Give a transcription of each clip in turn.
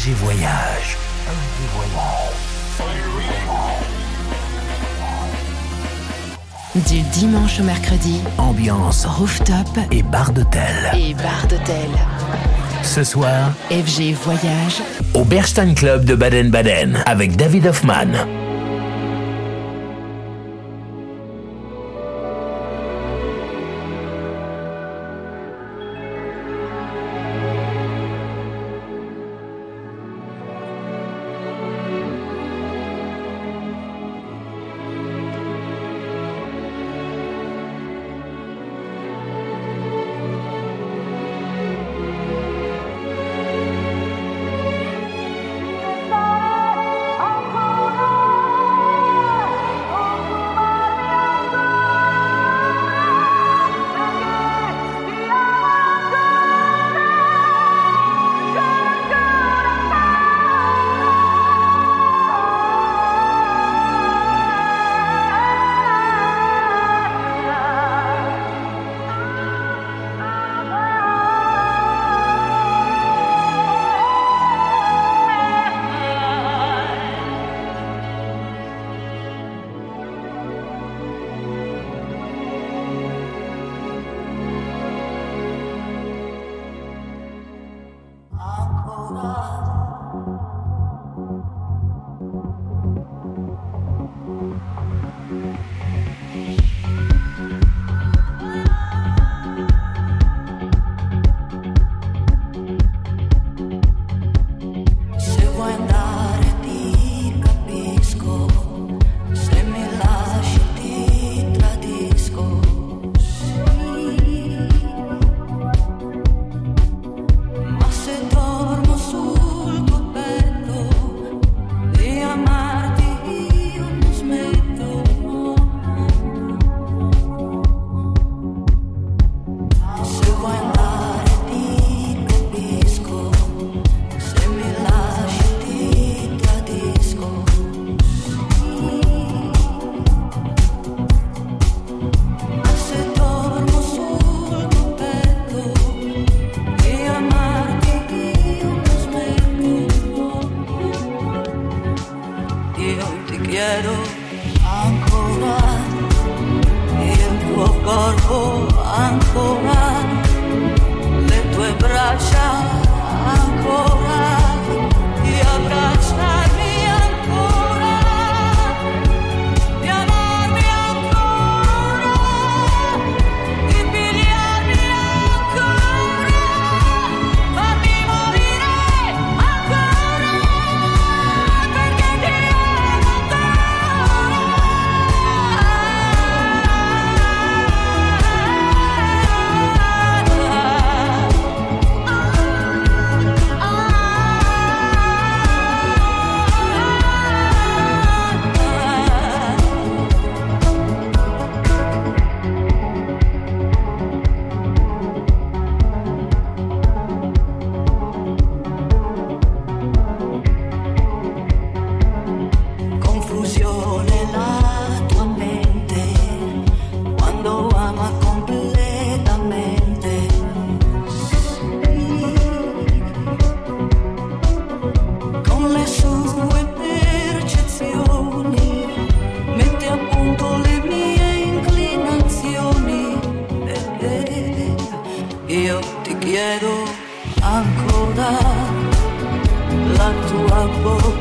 FG Voyage. Voyage. Du dimanche au mercredi, ambiance rooftop et bar d'hôtel. Et bar d'hôtel. Ce soir, FG Voyage au Berstein Club de Baden-Baden avec David Hoffman.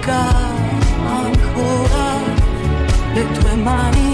ancora le tue mani.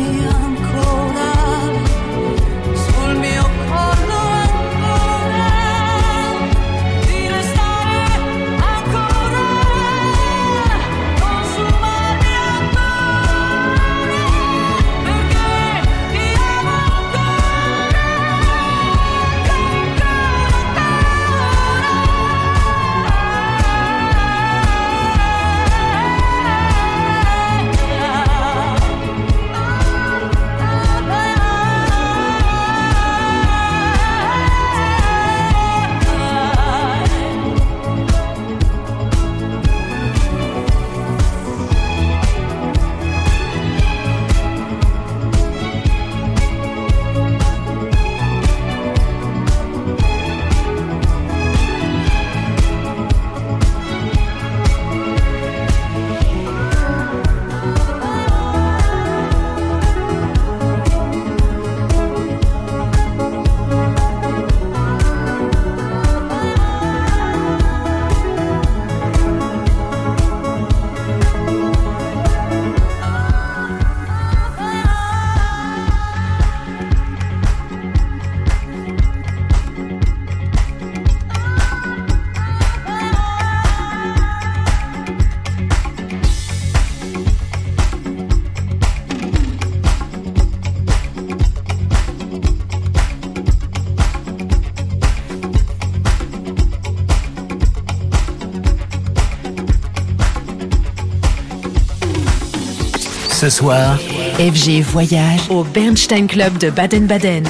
Ce soir, FG Voyage au Bernstein Club de Baden-Baden.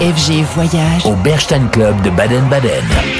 FG Voyage au Berstein Club de Baden-Baden.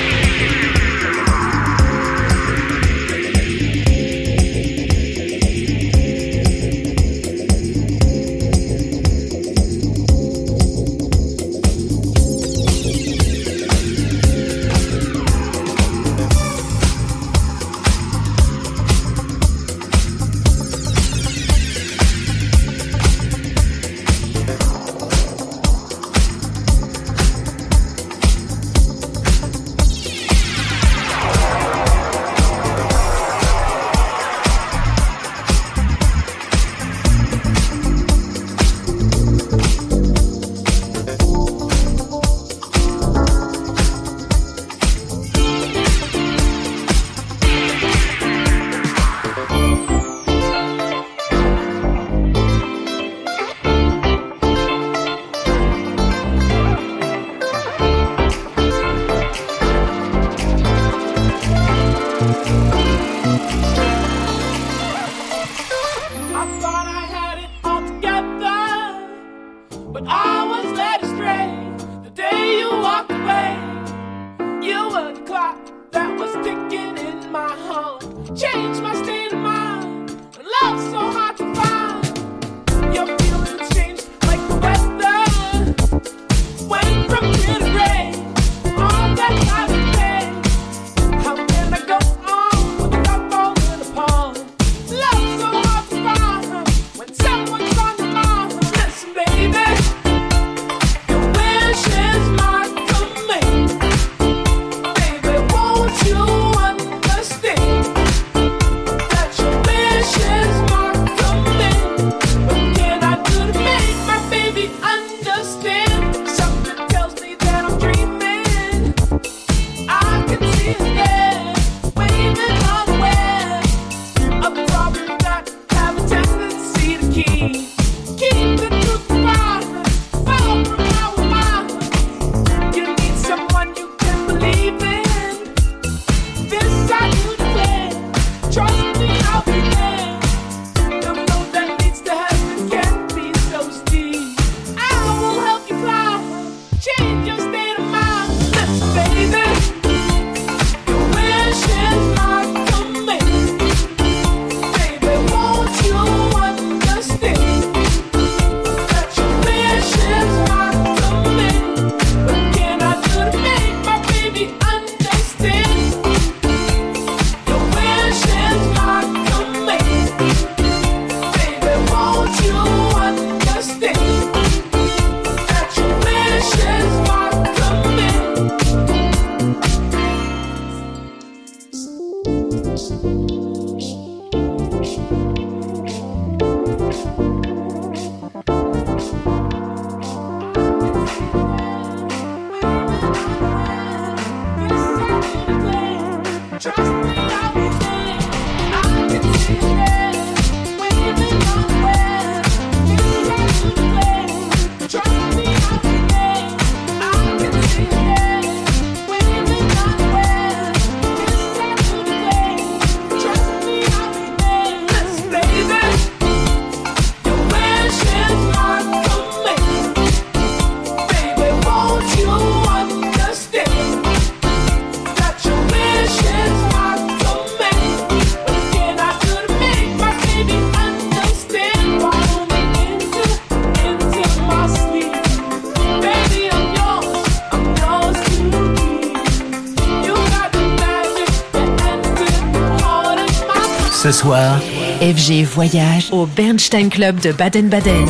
J'ai Voyage au Bernstein Club de Baden-Baden.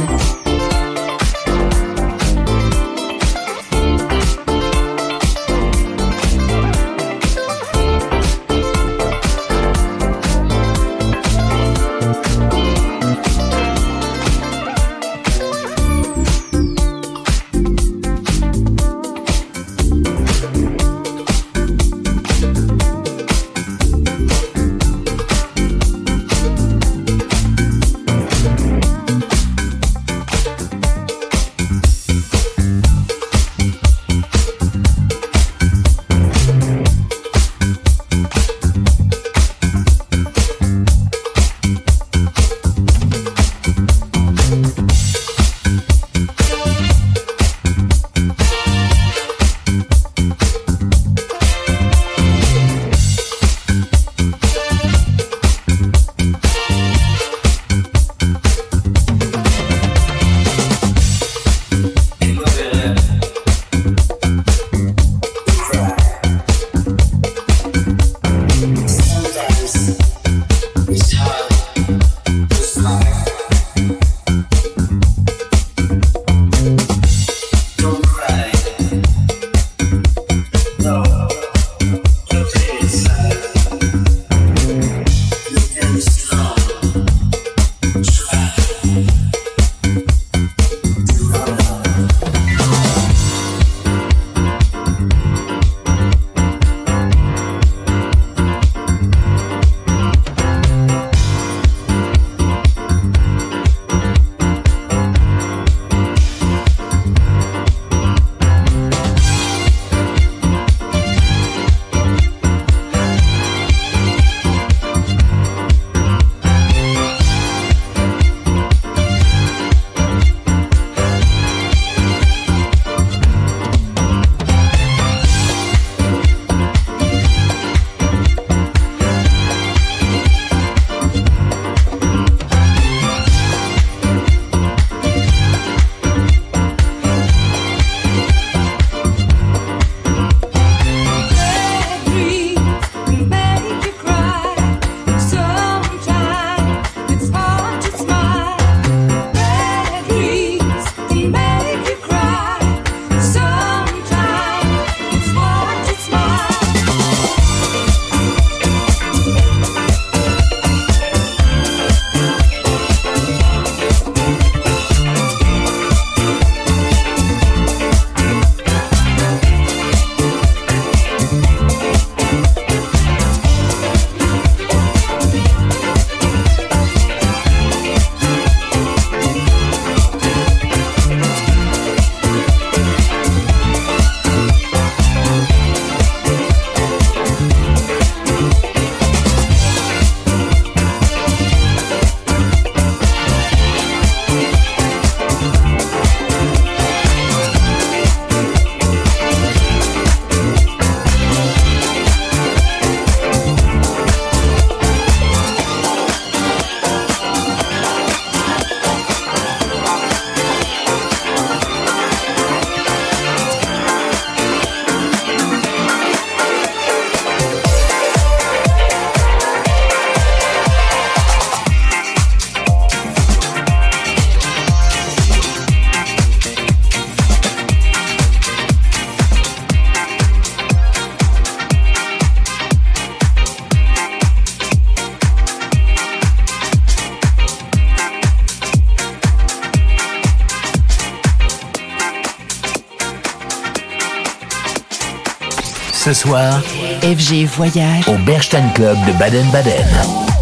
FG Voyage au Berstein Club de Baden-Baden.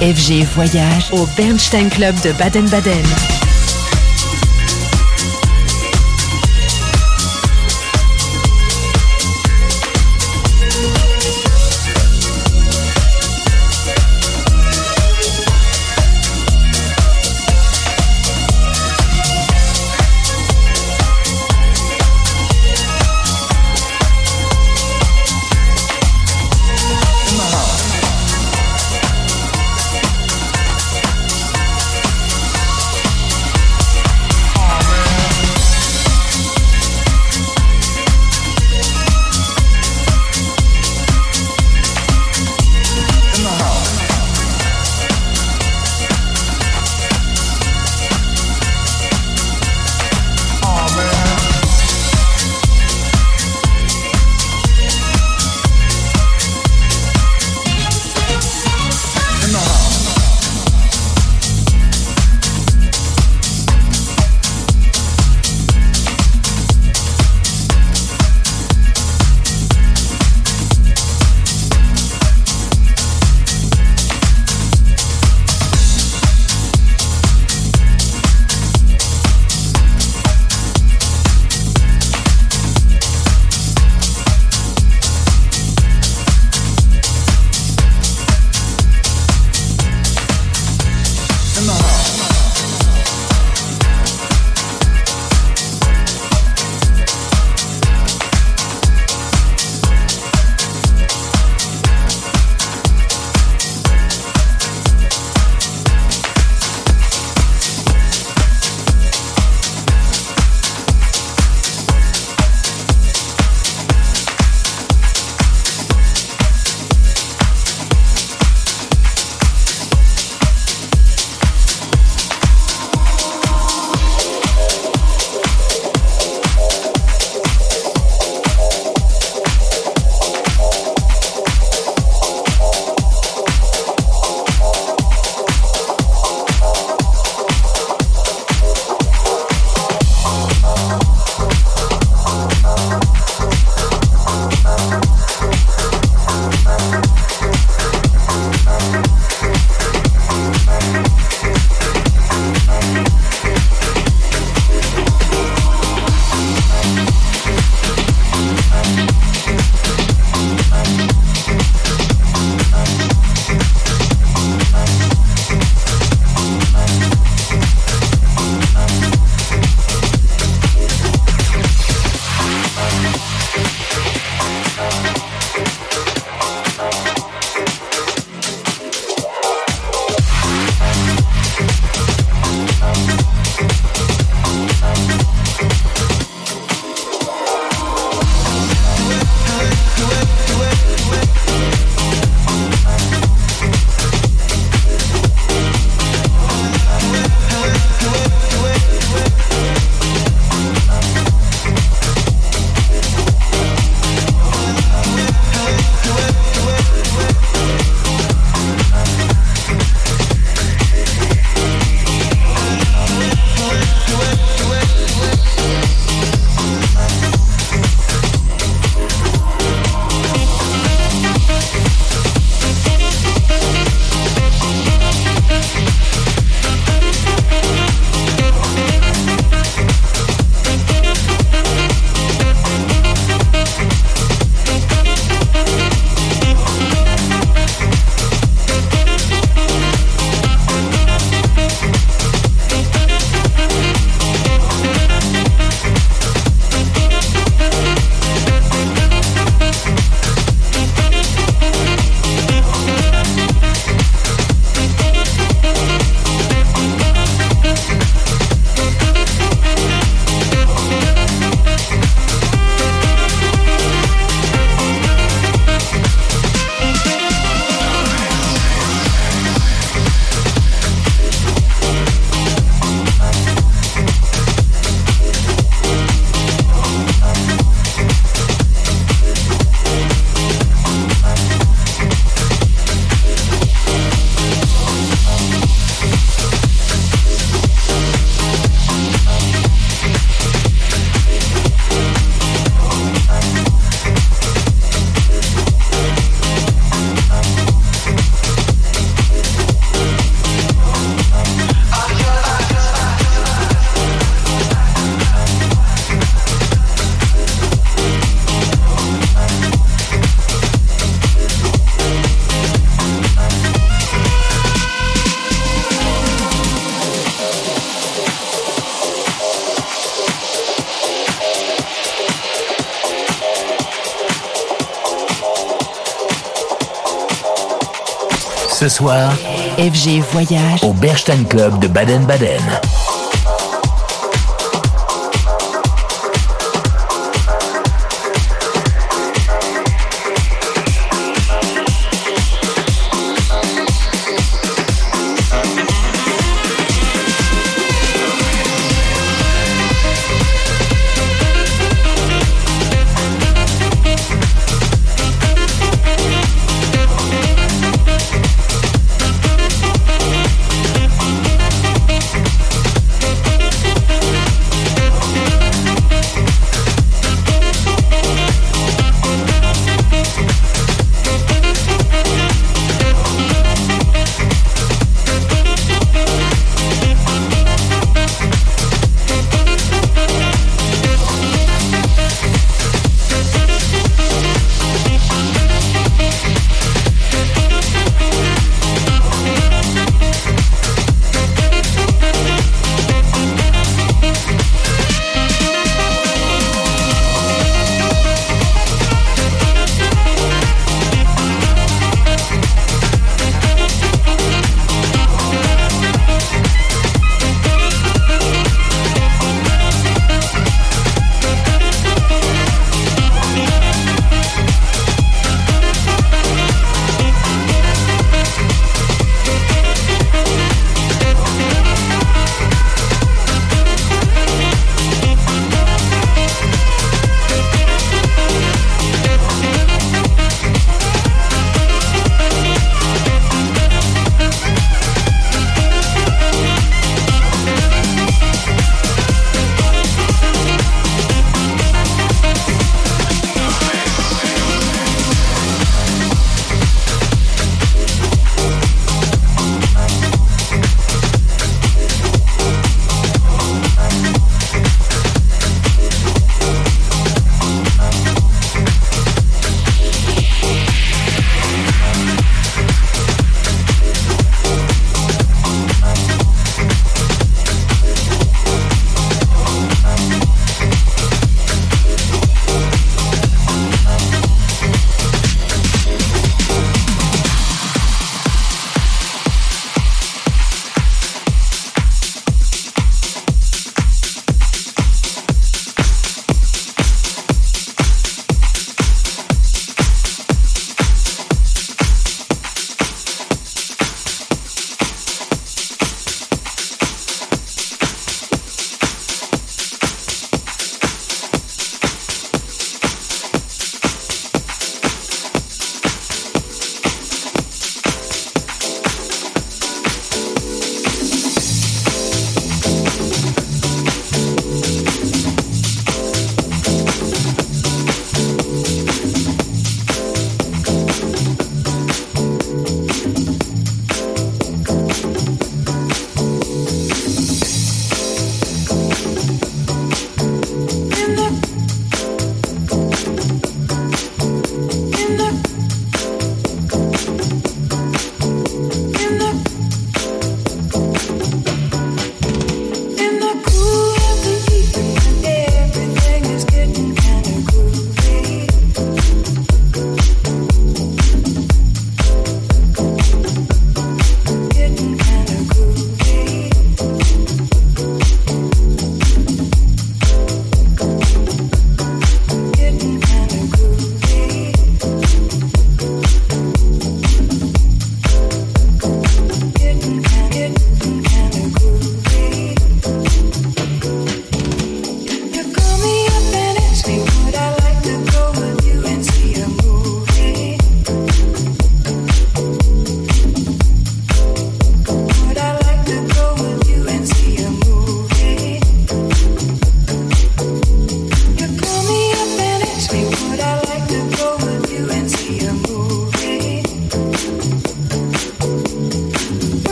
FG Voyage au Bernstein Club de Baden-Baden. Soir, FG Voyage au Bernstein Club de Baden-Baden.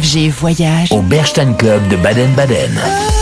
FG Voyage au Berstein Club de Baden-Baden.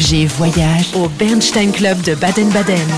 FG Voyage au Bernstein Club de Baden-Baden.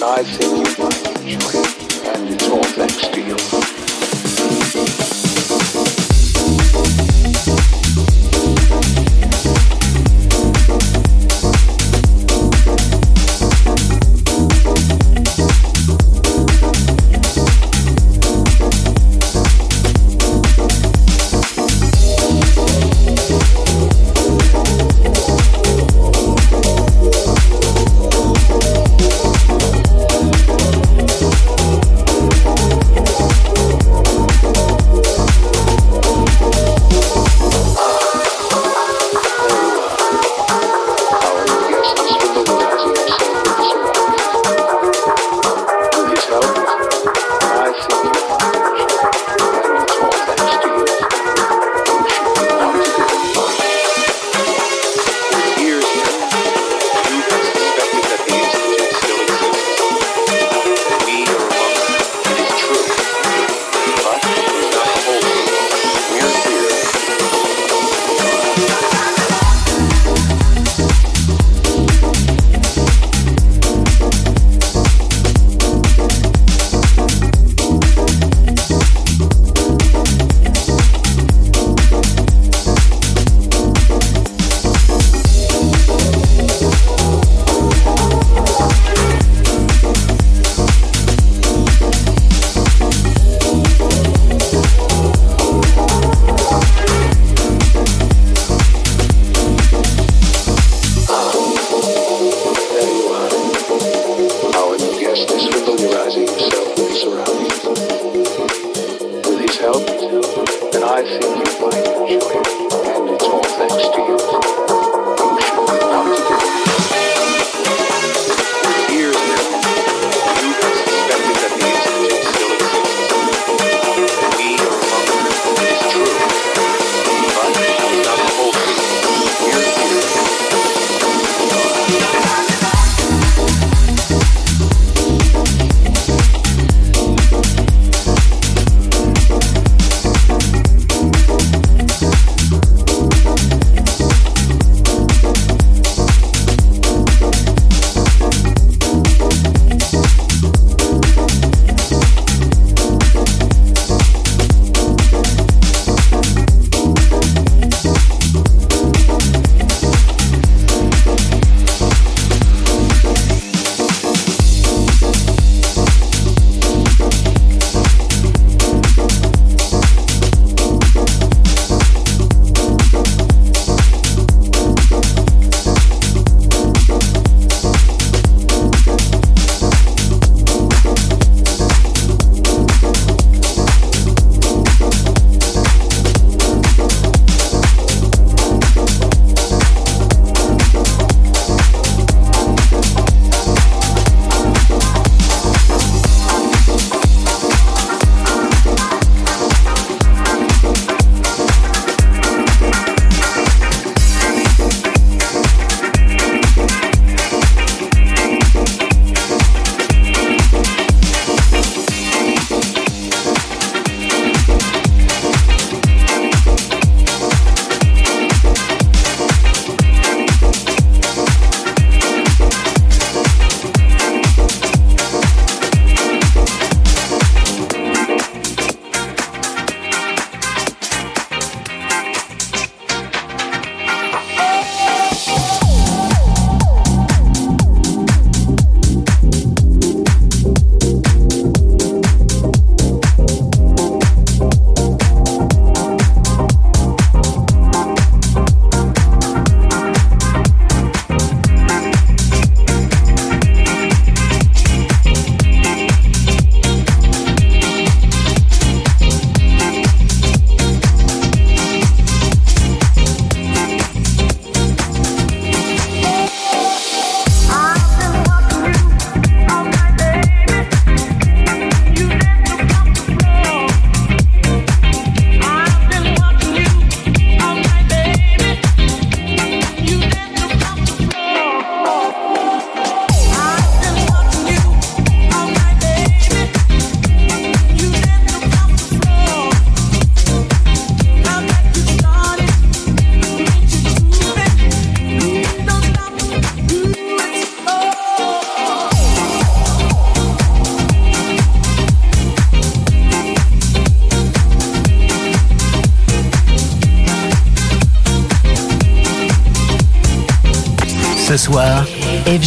Then I think you might enjoy it. And it's all thanks to you. yourself, and I think you might enjoy it, and it's all thanks to you.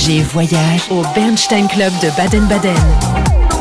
FG Voyage au Bernstein Club de Baden-Baden.